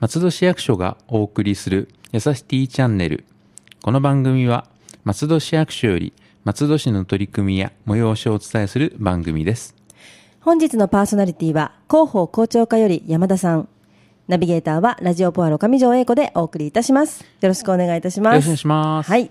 松戸市役所がお送りするやさしティチャンネル。この番組は松戸市役所より松戸市の取り組みや催しをお伝えする番組です。本日のパーソナリティは広報校長課より山田さん。ナビゲーターはラジオポアロ上条英子でお送りいたします。よろしくお願いいたします。よろしくお願いします。はい。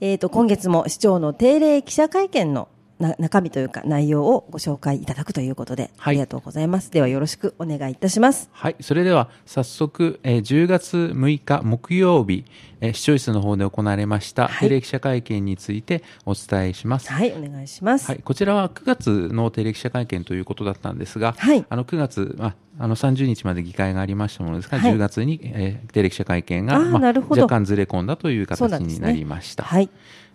えっ、と、今月も市長の定例記者会見のな中身というか内容をご紹介いただくということで、はいありがとうございます。ではよろしくお願いいたします。はい。それでは、早速、えー10月6日木曜日、えー視聴室の方で行われました、はい定例記者会見についてお伝えします。はい、お願いします。はい、こちらは9月の定例記者会見ということだったんですが、はいあの9月、まあ、あの30日まで議会がありましたものですが、はい10月に、えー定例記者会見が、あーなるほど若干ずれ込んだという形になりました。はい。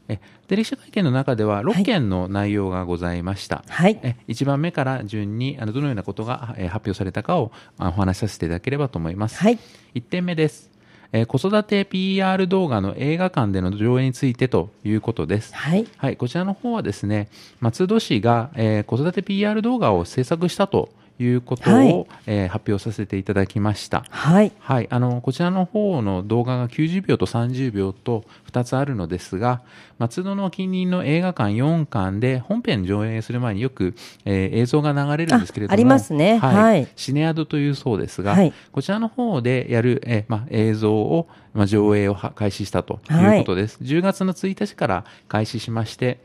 え定例記者会見の中でははい6件の内容がございました。はい。え1番目から順にあのどのようなことが、えー発表されたかをあお話しさせていただければと思います。はい。1点目です。えー子育て PR 動画の映画館での上映についてということです。はい。はい、こちらの方はですね、松戸市が、えー子育て PR 動画を制作したということを、はい。えー発表させていただきました。はい。はい、あのこちらの方の動画が90秒と30秒と2つあるのですが、松戸の近隣の映画館4館で本編上映する前によく、えー映像が流れるんですけれども、あありますね。はい。シネアドというそうですが、はい。こちらの方でやる、えーまあ、映像を、まあ、上映をは開始したとい。うことです。10月の1日から開始しまして、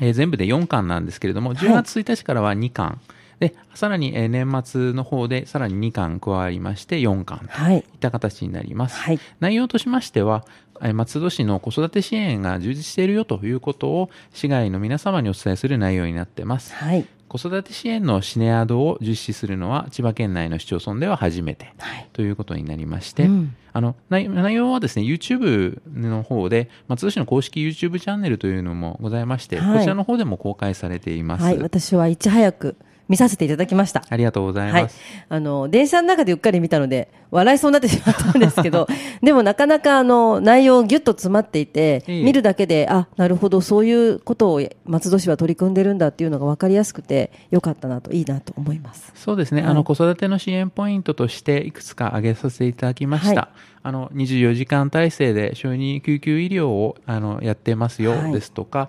えー全部で4巻なんですけれども、10月1日からは2巻、でさらに、えー年末の方でさらに2巻加わりまして4巻とはいいった形になります。はい内容としましては、えー松戸市の子育て支援が充実しているよということを市外の皆様にお伝えする内容になっています。はい。子育て支援のシネアドを実施するのは千葉県内の市町村では初めてはい。ということになりまして、うんあの内内容はですね YouTube の方で松戸市の公式 YouTube チャンネルというのもございまして、はいこちらの方でも公開されています。はい。私はいち早く見させていただきました。ありがとうございはいます。。あの、電車の中でうっかり見たので、笑いそうになってしまったんですけど、でもなかなかあの、内容ぎゅっと詰まっていて、ええ見るだけで、あ、なるほど、そういうことを松戸市は取り組んでるんだっていうのが分かりやすくて、よかったなと、いいなと思います。そうですね、はいあの子育ての支援ポイントとしていくつか挙げさせていただきました、はいあの24時間体制で小児救急医療をあのやってますよはいですとか、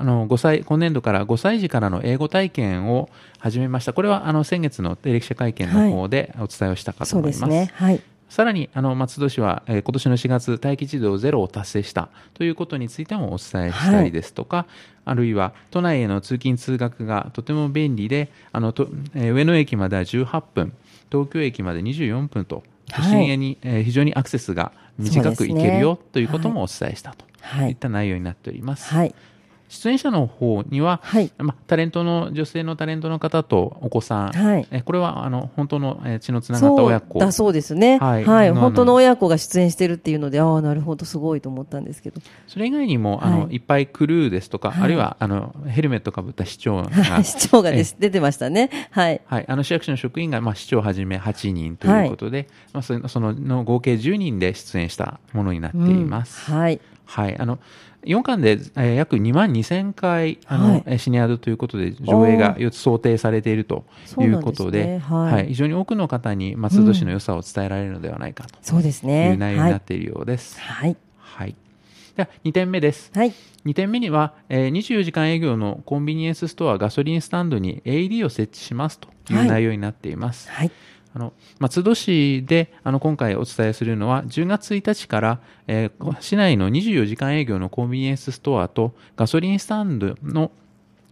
あの5歳今年度から5歳児からの英語体験を始めました、これはあの先月の定例記者会見の方でお伝えをしたかと思います。ですね。はい。さらにあの松戸市は、えー今年の4月、待機児童ゼロを達成したということについてもお伝えしたりですとか、あるいは都内への通勤・通学がとても便利で、あのとえー上野駅までは18分、東京駅まで24分と、都心へに、えー非常にアクセスが短く行けるよ、ねということもお伝えしたとはいいった内容になっております。はい。出演者の方には、はいまあ、タレントの女性のタレントの方とお子さん、はいえこれはあの本当の、えー血のつながった親子そうだそうですね。ははいい。の本当の親子が出演してるっていうので、ああ、なるほど、すごいと思ったんですけど。それ以外にも、あのはいいっぱいクルーですとか、はいあるいはあのヘルメットかぶった市長が、市長がです出てましたね。はい。はい、あの市役所の職員が、まあ、市長をはじめ8人ということで、まあ、そのそのの合計10人で出演したものになっています。うんはい。はい、あの4巻で、えー約2万2000回あの、はいえーシニアドということで上映が4つ想定されているということでそうなんですねはい非常に多くの方に松戸市の良さを伝えられるのではないかそうですとね。いう内容になっているようです。はい。はいでは2点目です。はい。2点目には、えー24時間営業のコンビニエンスストア、ガソリンスタンドに AED を設置しますといはいう内容になっています。はい。あの松戸市であの今回お伝えするのは10月1日から、えー市内の24時間営業のコンビニエンスストアとガソリンスタンドの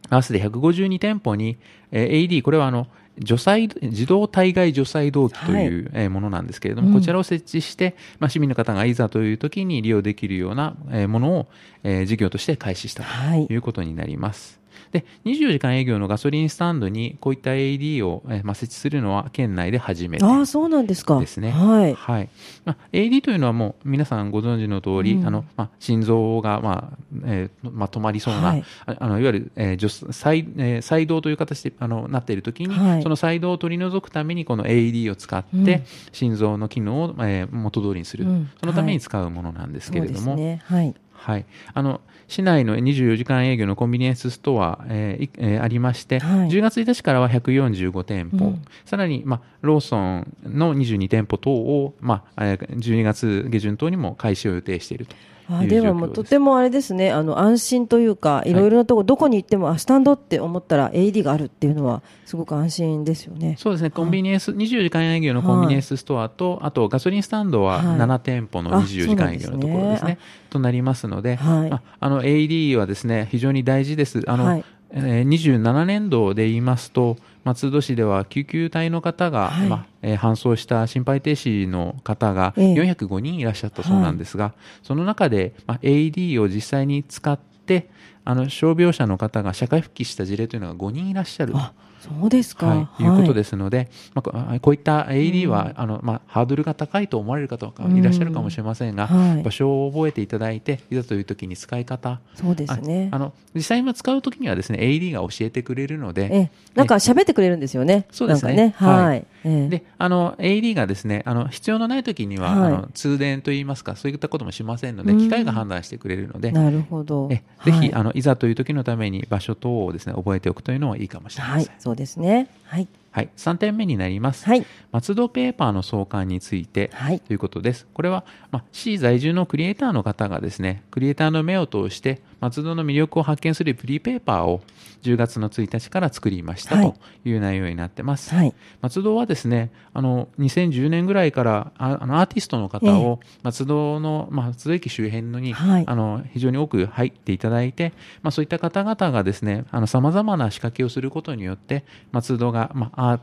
合わせて152店舗に、えー AED これはあの除細自動体外除細動器という、えーものなんですけれども、うんこちらを設置して、まあ、市民の方がいざという時に利用できるような、えーものを、えー事業として開始したはいということになります。で24時間営業のガソリンスタンドにこういった AED を、えーまあ、設置するのは県内で初めてああ、そうなんですか。ですね。はい。はいまあ、AED というのはもう皆さんご存知の通り、うんあのまあ、心臓が、まあえーまあ、止まりそうな、はいああのいわゆる、えー除細えー細動という形であのなっているときに、はいその細動を取り除くためにこの AED を使って、うん。心臓の機能を、えー元通りにする、うん。そのために使うものなんですけれども。はい。はい、あの市内の24時間営業のコンビニエンスストア、えーい。えーありまして、はい。10月1日からは145店舗、うんさらに、まあ、ローソンの22店舗等を、まあ、えー12月下旬等にも開始を予定しているとあではもうと。てもあれですね。あの安心というかい。ろいろなところ、どこに行ってもあスタンドって思ったら AED があるっていうのはすごく安心ですよね。そうですね、コンビニエンス、24時間営業のコンビニエンスストアと、あとガソリンスタンドははい。7店舗のあ24時間営業のところですね、となりますので、はい。ああの AED はですね、非常に大事です。あの、はい。えー27年度で言いますと、松戸市では救急隊の方が、はい。まあえー搬送した心肺停止の方がええ。405人いらっしゃったそうなんですが、その中で、まあ、AED を実際に使って、あの傷病者の方が社会復帰した事例というのが5人いらっしゃる。あそうですか、はい、い。うことですすので、まあこういった AED は、あのまあ、ハードルが高いと思われる方がいらっしゃるかもしれませんが、はい。場所を覚えていただいて、いざという時に使い方、そうですね。ああの実際に使う時にはですね AED が教えてくれるので、えなんか喋ってくれるんですよね。そうですね。はい。であの AED がですねあの必要のない時には、はい。あの通電といいますかそういったこともしませんのでうん。機械が判断してくれるので、なるほど。えぜひ、はい。あのいざという時のために場所等をですね覚えておくというのはいいかもしれません。はい、そうですね。はい。はい、3点目になります。はい。松戸ペーパーの創刊について、はいということです。これは、まあ、市在住のクリエイターの方がですね、クリエイターの目を通して、松戸の魅力を発見するフリーペーパーを10月の1日から作りましたはい。という内容になってます。はい。松戸はですね、あの、2010年ぐらいから、ああのアーティストの方を松戸の、まあ、松戸駅周辺のに、はい。あの、非常に多く入っていただいて、まあ、そういった方々がですね、あの、様々な仕掛けをすることによって、松戸が、まあ、アー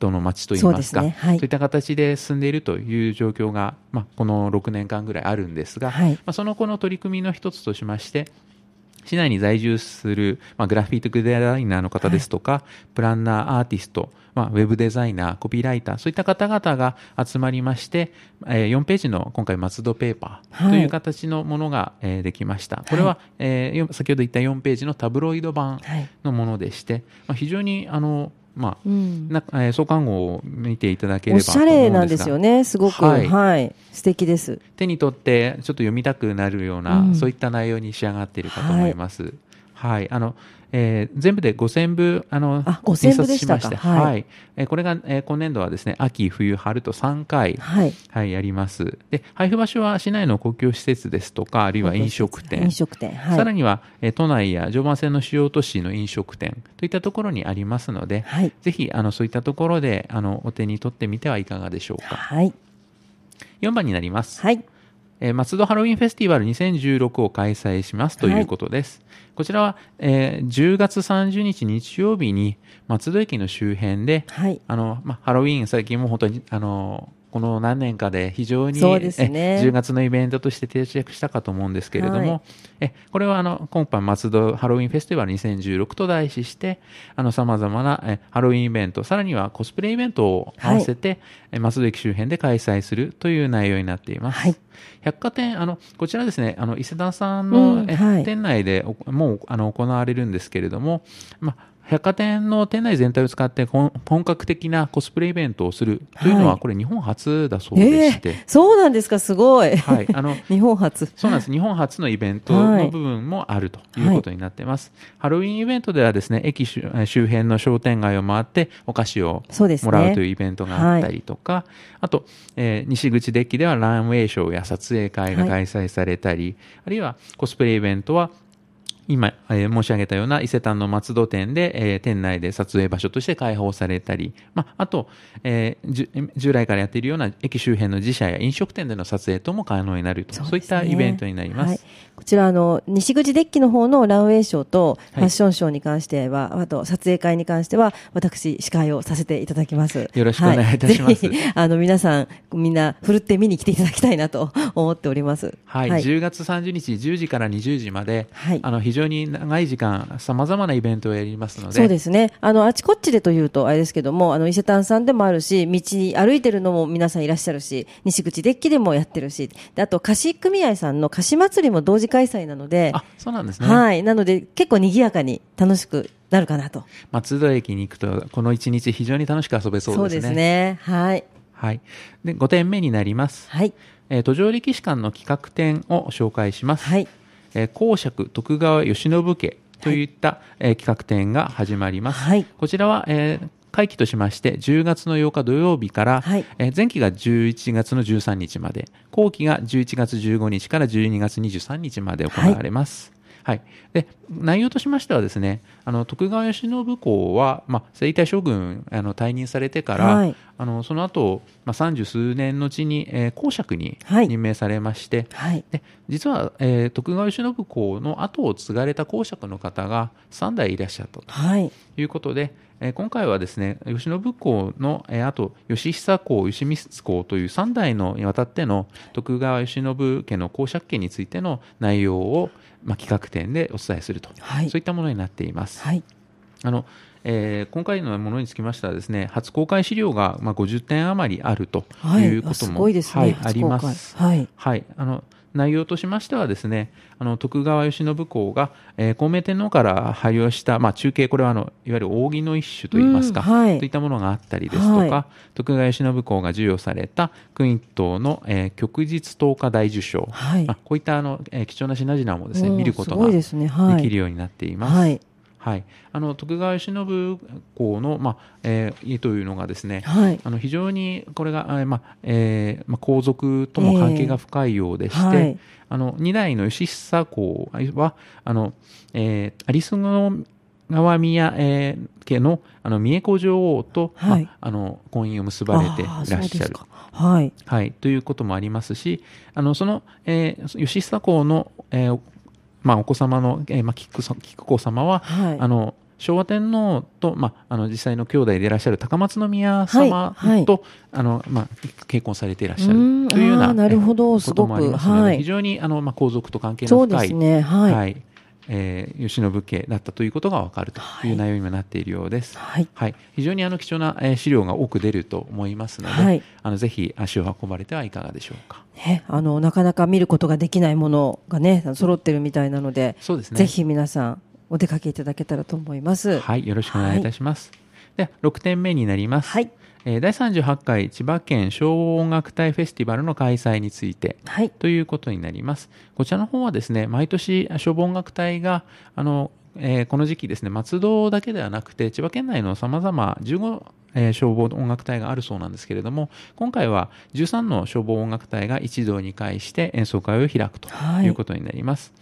トの街といいますか、そうね。はい。そういった形で進んでいるという状況が、まあ、この6年間ぐらいあるんですが、はい。まあ、その後の取り組みの一つとしまして、市内に在住する、まあ、グラフィックデザイナーの方ですとか、プランナー、アーティスト、まあ、ウェブデザイナー、コピーライター、そういった方々が集まりまして、えー4ページの今回、松戸ペーパーはいという形のものが、えーできました。これは、えーよ先ほど言った4ページのタブロイド版はい。のものでして、まあ、非常に、あの、まあ、うん。なえー創刊号を見ていただければおしゃれなんですよね。すごく。はいはい。素敵です。手に取ってちょっと読みたくなるような、うんそういった内容に仕上がっているかと思います。はい、あの、えー全部で5000部、あの、あ5000部でしたか印刷しましてはいはい。えーこれが、えー今年度はですね、秋、冬、春と3回、はい。はい、やります。で、配布場所は市内の公共施設ですとか、あるいは飲食店飲、食店。はい。さらには、えー都内や常磐線の主要都市の飲食店といったところにありますので、はい。ぜひ、あの、そういったところで、あの、お手に取ってみてはいかがでしょうか。はい。4番になります。はい。えー松戸ハロウィンフェスティバル2016を開催しますということです。こちらは、えー10月30日日曜日に松戸駅の周辺で、はい。あの、まあ、ハロウィン最近も本当に、あの、この何年かで非常に、そうですね。え10月のイベントとして定着したかと思うんですけれども、はい。えこれはあの今般松戸ハロウィンフェスティバル2016と題ししてあの様々なえハロウィンイベントさらにはコスプレイベントを合わせて、え松戸駅周辺で開催するという内容になっています。はい。百貨店あのこちらですねあの伊勢丹さんの、えうんはい。店内でおもうあの行われるんですけれども、まあ百貨店の店内全体を使って本本格的なコスプレイベントをするというのは、はいこれ日本初だそうでえして、えそうなんですか、すごい。はい、あの 日本初。そうなんです。日本初のイベントはいの部分もあるということになってます。ハロウィンイベントではですね、駅周周辺の商店街を回ってお菓子をもらうというイベントがあったりとか、あと、えー西口デッキではランウェイショーや撮影会が開催されたり、あるいはコスプレイベントは今、えー申し上げたような伊勢丹の松戸店で、えー店内で撮影場所として開放されたり、まあ、あと、えー従来からやっているような駅周辺の自社や飲食店での撮影とも可能になると、そう,、いったイベントになります。はい、こちらあの西口デッキの方のランウェイショーとい。ファッションショーに関しては、あと撮影会に関しては私司会をさせていただきます。よろしくお願いいたします。はぜひあの皆さんみんなふるって見に来ていただきたいなと 思っております。はい、はい。10月30日10時から20時まで、はい。あの非常に長い時間、さまざまなイベントをやりますので、そうですね。あの、あちこちでというと、あれですけども、あの、伊勢丹さんでもあるし、道に歩いてるのも皆さんいらっしゃるし、西口デッキでもやってるし、であと、菓子組合さんの菓子祭りも同時開催なので、あそうなんですね、はい。なので、結構賑やかに楽しくなるかなと。松戸駅に行くと、この1日、非常に楽しく遊べそうですね。ね。はい。はい、で5点目になります、はい。えー途上歴史館の企画展を紹介します。はい。えー公爵徳川慶喜家といった、えー企画展が始まります。はいこちらは、えー会期としまして10月の8日土曜日から、はいえー前期が11月の13日まで後期が11月15日から12月23日まで行われます。はい、で内容としましてはですねあの徳川慶喜公は、まあ、征夷大将軍あの退任されてから、はいあのその後、まあ三十数年のうちに、えー公爵にはい任命されまして、はい。で実は、えー徳川慶喜公の後を継がれた公爵の方が3代いらっしゃったとはい。いうことで、えー今回はですね慶喜公の、えーあと義久公、義満公という3代のにわたっての徳川慶喜家の公爵家についての内容を、まあ、企画展でお伝えすると、はいそういったものになっています。はい。あのえー今回のものにつきましてはですね初公開資料が、まあ、50点余りあるとはい。いうことも、あすごいですね。はい、初あります。はい。はい、あの内容としましてはですねあの徳川慶喜公が、えー孔明天皇から拝領した、まあ、中継これはあのいわゆる扇の一種といいますか、うんはい。といったものがあったりですとか、は徳川慶喜公が授与された君一等の、えー旭日十日大受賞、はい。まあ、こういったあの、えー貴重な品々もですねうん見ることがで。きるようになっています。はい。はい、あの徳川慶喜公の、まあえー、家というのがですね、はい。あの非常にこれが、あまあえーまあ、皇族とも関係が深いようでして、はいあの2代の義久公はあの、えー、有栖川宮、えー家のあの三重子女王と、はいまあ、あの婚姻を結ばれていらっしゃるか。はい。はい、ということもありますしあのその、えー、義久公の、えーまあ、お子様の、えーまあ、菊子様は、はい。あの昭和天皇と、まあ、あの実際の兄弟でいらっしゃる高松宮様と、はい。はい。あのまあ、結婚されていらっしゃるというようななるほど。えこともありますので、はい。非常にあの、まあ、皇族と関係の深いね。はい。はいえー、慶喜家だったということが分かるという内容にもなっているようです。はい。はい、非常にあの貴重な、えー資料が多く出ると思いますので、はいあのぜひ足を運ばれてはいかがでしょうか。ね、あの、なかなか見ることができないものがね、揃ってるみたいなので、そうですねぜひ皆さん、お出かけいただけたらと思います。はい、よろしくお願いいたします。で、6点目になります。はい。えー第38回千葉県消防音楽隊フェスティバルの開催についてはい。ということになります。こちらの方はですね、毎年消防音楽隊が、あの、えーこの時期ですね、松戸だけではなくて、千葉県内の様々15、えー消防音楽隊があるそうなんですけれども、今回は13の消防音楽隊が一堂に会して演奏会を開くとはいいうことになります。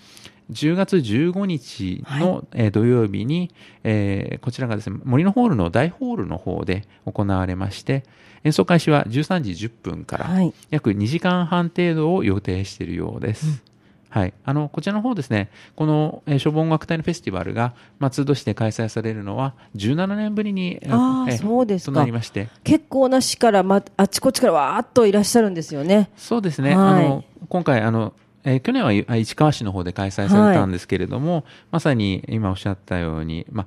10月15日の、えー土曜日に、えーこちらがですね、森のホールの大ホールの方で行われまして、演奏開始は13時10分から、はい。約2時間半程度を予定しているようです。はい、あのこちらの方ですね、この、えー消防音楽隊のフェスティバルが松戸市で開催されるのは17年ぶりに、えーあーえーそうですか。となりまして、結構な市から、ま、あちこちからわーっといらっしゃるんですよね。そうですね、はい。あの今回あの、えー去年はあ市川市の方で開催されたんですけれども、まさに今おっしゃったように、まあ、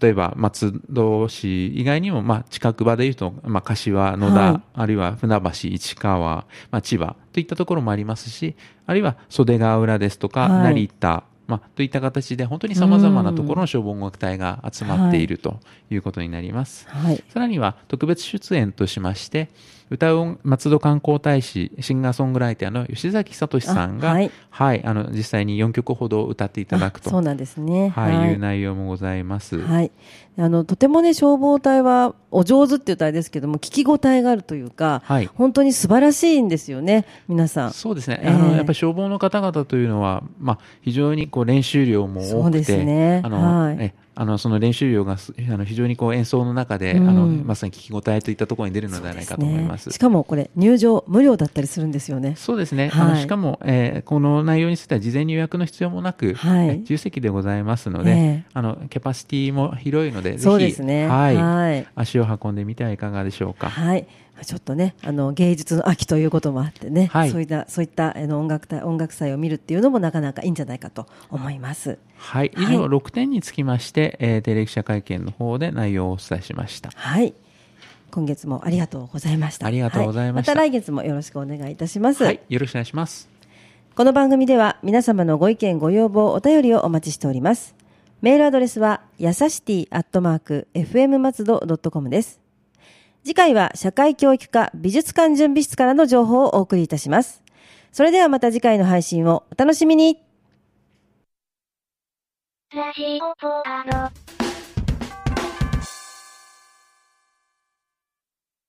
例えば松戸市以外にも、まあ、近く場でいうと、まあ、柏、野田、はいあるいは船橋、市川、まあ、千葉といったところもありますし、あるいは袖ヶ浦ですとか、はい成田、まあ、といった形で本当に様々なところの消防音楽隊が集まっているということになります。はい。さらには特別出演としまして、歌う音松戸観光大使、シンガーソングライターの吉崎聡さんが、あははいい、あの、実際に4曲ほど歌っていただくと、そうなんですね。はい、いう内容もございます。はい。あの、とてもね、消防隊は、お上手って言ったらあれですけども、聞き応えがあるというか、はい本当に素晴らしいんですよね、皆さん。そうですね、ええあのやっぱり消防の方々というのは、まあ、非常にこう練習量も多くて、そうですねあのはいえあのその練習量がすあの非常にこう演奏の中で、うんあのまさに聞き応えといったところに出るのではないかと思います。しかもこれ、入場無料だったりするんですよね。そうですね、はいあのしかも、えーこの内容については事前に予約の必要もなく、はいえ自由席でございますので、ええあのキャパシティも広いので、ぜひ、ですね。はいはい。足を運んでみてはいかがでしょうか。はい。ちょっとね、あの、芸術の秋ということもあってね、はいそういった、そういった、あの、音楽隊、音楽祭を見るっていうのもなかなかいいんじゃないかと思います。はい、以はい上6点につきまして、えー定例記者会見の方で内容をお伝えしました。はい。今月もありがとうございました。ありがとうございましたはまた来月もよろしくお願いいたします。はい、よろしくお願いします。この番組では皆様のご意見ご要望お便りをお待ちしておりますメールアドレスはやさしティアットマーク FM 松戸 .com です次回は社会教育科美術館準備室からの情報をお送りいたします。それではまた次回の配信をお楽しみにラジオポア